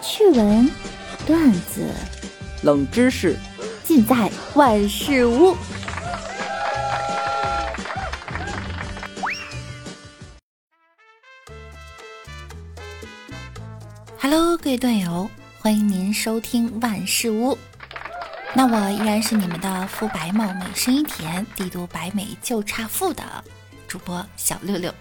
趣闻、段子、冷知识，尽在万事屋。Hello，各位段友，欢迎您收听万事屋。那我依然是你们的肤白貌美、声音甜、帝都白美就差富的主播小六六。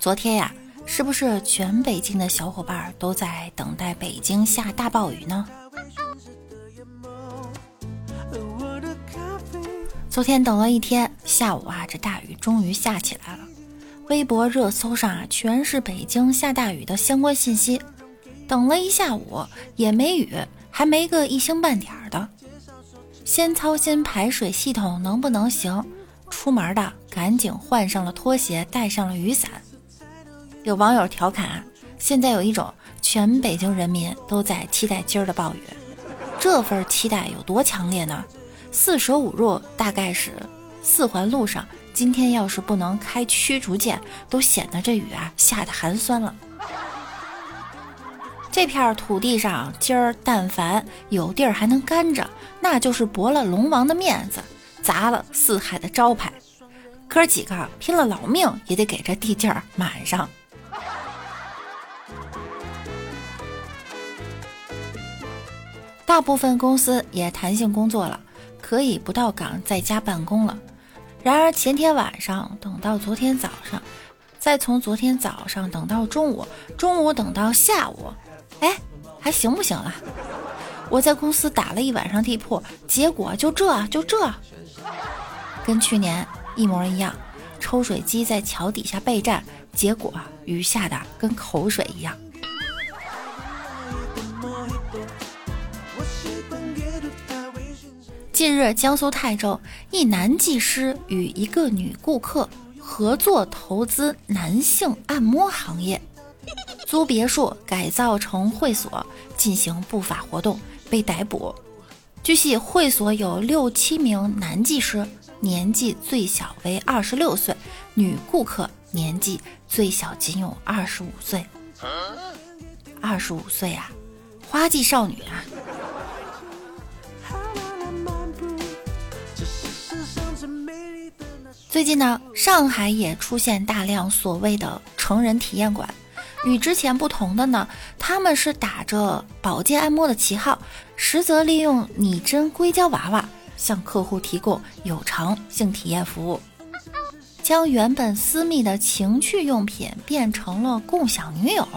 昨天呀。是不是全北京的小伙伴都在等待北京下大暴雨呢？昨天等了一天，下午啊，这大雨终于下起来了。微博热搜上啊，全是北京下大雨的相关信息。等了一下午也没雨，还没个一星半点的。先操心排水系统能不能行，出门的赶紧换上了拖鞋，带上了雨伞。有网友调侃啊：“现在有一种全北京人民都在期待今儿的暴雨，这份期待有多强烈呢？四舍五入，大概是四环路上今天要是不能开驱逐舰，都显得这雨啊下的寒酸了。这片土地上今儿但凡有地儿还能干着，那就是驳了龙王的面子，砸了四海的招牌。哥几个拼了老命也得给这地界儿满上。”大部分公司也弹性工作了，可以不到岗在家办公了。然而前天晚上等到昨天早上，再从昨天早上等到中午，中午等到下午，哎，还行不行了？我在公司打了一晚上地铺，结果就这就这，跟去年一模一样。抽水机在桥底下备战，结果雨下的跟口水一样。近日，江苏泰州一男技师与一个女顾客合作投资男性按摩行业，租别墅改造成会所进行不法活动，被逮捕。据悉，会所有六七名男技师，年纪最小为二十六岁，女顾客年纪最小仅有二十五岁。二十五岁啊，花季少女啊！最近呢，上海也出现大量所谓的成人体验馆。与之前不同的呢，他们是打着保健按摩的旗号，实则利用拟真硅胶娃娃向客户提供有偿性体验服务，将原本私密的情趣用品变成了共享女友，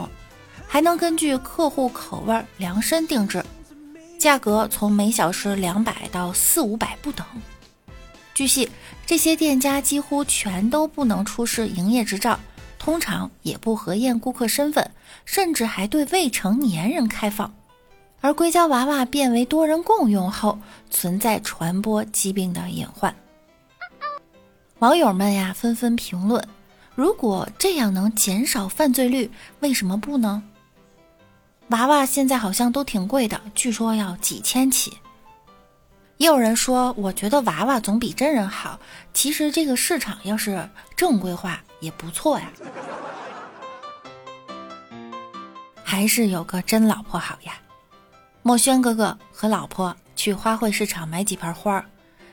还能根据客户口味量身定制，价格从每小时两百到四五百不等。据悉，这些店家几乎全都不能出示营业执照，通常也不核验顾客身份，甚至还对未成年人开放。而硅胶娃娃变为多人共用后，存在传播疾病的隐患。网友们呀，纷纷评论：如果这样能减少犯罪率，为什么不呢？娃娃现在好像都挺贵的，据说要几千起。也有人说，我觉得娃娃总比真人好。其实这个市场要是正规化也不错呀，还是有个真老婆好呀。墨轩哥哥和老婆去花卉市场买几盆花，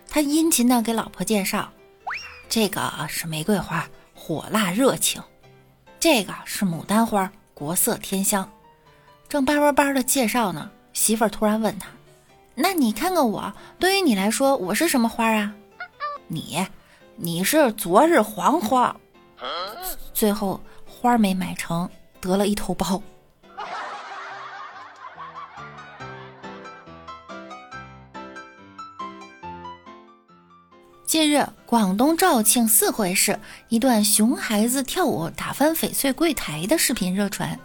他殷勤的给老婆介绍：这个是玫瑰花，火辣热情；这个是牡丹花，国色天香。正叭叭叭的介绍呢，媳妇儿突然问他。那你看看我，对于你来说，我是什么花啊？你，你是昨日黄花。最后花没买成，得了一头包。近日，广东肇庆四惠市一段熊孩子跳舞打翻翡翠柜台的视频热传。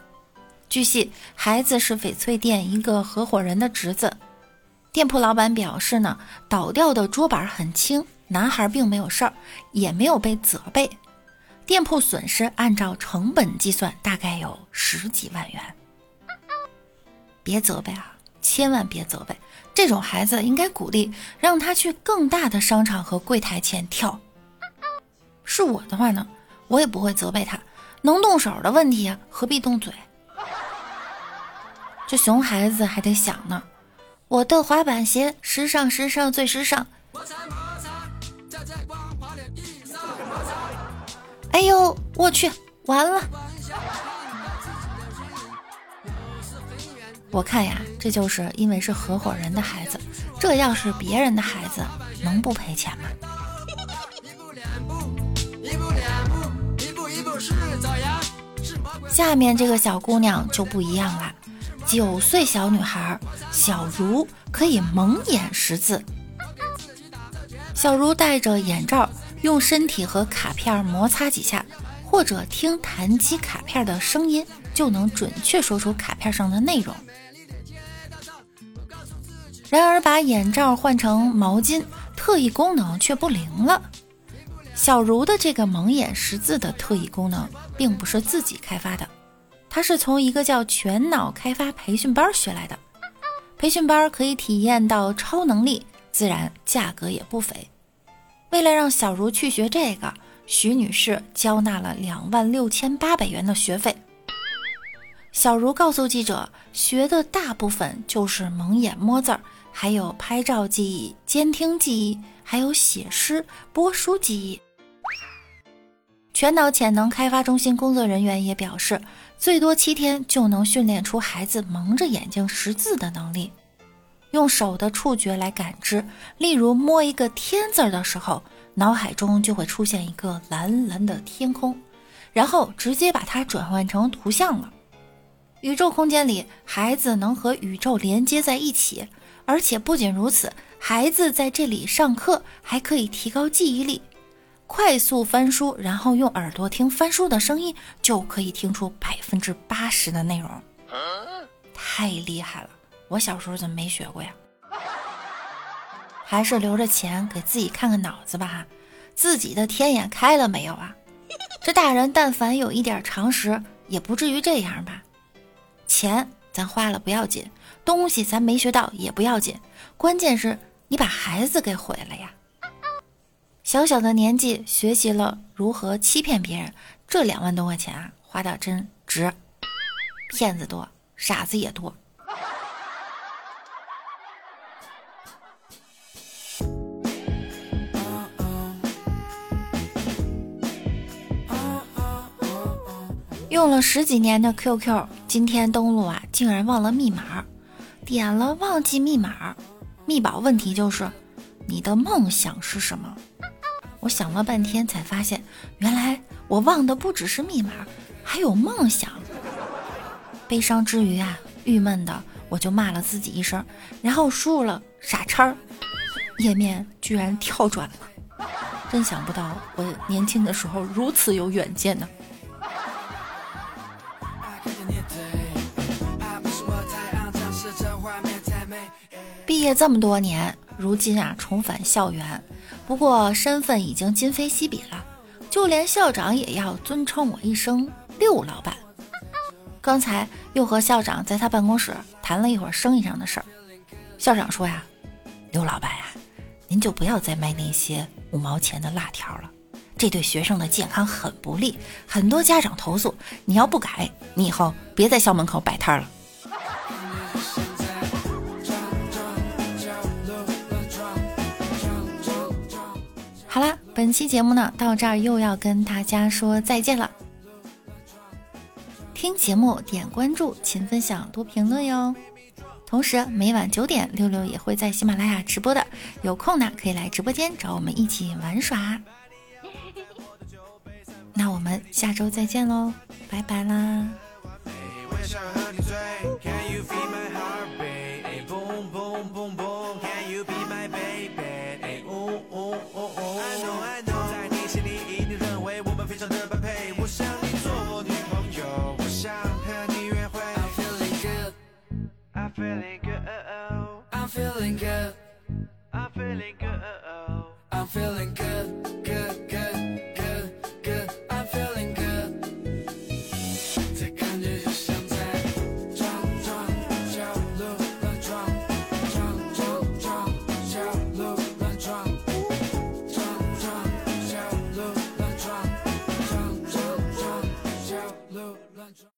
据悉，孩子是翡翠店一个合伙人的侄子。店铺老板表示呢，倒掉的桌板很轻，男孩并没有事儿，也没有被责备。店铺损失按照成本计算，大概有十几万元。别责备啊，千万别责备！这种孩子应该鼓励，让他去更大的商场和柜台前跳。是我的话呢，我也不会责备他，能动手的问题何必动嘴？这熊孩子还得想呢，我的滑板鞋时尚时尚最时尚。哎呦，我去，完了！我看呀，这就是因为是合伙人的孩子，这要是别人的孩子，能不赔钱吗？下面这个小姑娘就不一样了，九岁小女孩小茹可以蒙眼识字。小茹戴着眼罩，用身体和卡片摩擦几下，或者听弹击卡片的声音，就能准确说出卡片上的内容。然而，把眼罩换成毛巾，特异功能却不灵了。小茹的这个蒙眼识字的特异功能，并不是自己开发的，他是从一个叫全脑开发培训班学来的。培训班可以体验到超能力，自然价格也不菲。为了让小茹去学这个，徐女士交纳了两万六千八百元的学费。小茹告诉记者，学的大部分就是蒙眼摸字儿，还有拍照记忆、监听记忆，还有写诗、播书记忆。全脑潜能开发中心工作人员也表示，最多七天就能训练出孩子蒙着眼睛识字的能力。用手的触觉来感知，例如摸一个“天”字的时候，脑海中就会出现一个蓝蓝的天空，然后直接把它转换成图像了。宇宙空间里，孩子能和宇宙连接在一起，而且不仅如此，孩子在这里上课还可以提高记忆力。快速翻书，然后用耳朵听翻书的声音，就可以听出百分之八十的内容，太厉害了！我小时候怎么没学过呀？还是留着钱给自己看看脑子吧，自己的天眼开了没有啊？这大人但凡有一点常识，也不至于这样吧？钱咱花了不要紧，东西咱没学到也不要紧，关键是你把孩子给毁了呀！小小的年纪学习了如何欺骗别人，这两万多块钱啊，花的真值。骗子多，傻子也多。用了十几年的 QQ，今天登录啊，竟然忘了密码，点了忘记密码，密保问题就是你的梦想是什么？我想了半天，才发现原来我忘的不只是密码，还有梦想。悲伤之余啊，郁闷的我就骂了自己一声，然后输入了傻叉，页面居然跳转了。真想不到我年轻的时候如此有远见呢。毕业这么多年，如今啊重返校园。不过身份已经今非昔比了，就连校长也要尊称我一声六老板。刚才又和校长在他办公室谈了一会儿生意上的事儿，校长说呀：“刘老板呀，您就不要再卖那些五毛钱的辣条了，这对学生的健康很不利，很多家长投诉。你要不改，你以后别在校门口摆摊了。”本期节目呢到这儿又要跟大家说再见了。听节目点关注，勤分享，多评论哟。同时每晚九点，六六也会在喜马拉雅直播的，有空呢可以来直播间找我们一起玩耍。那我们下周再见喽，拜拜啦。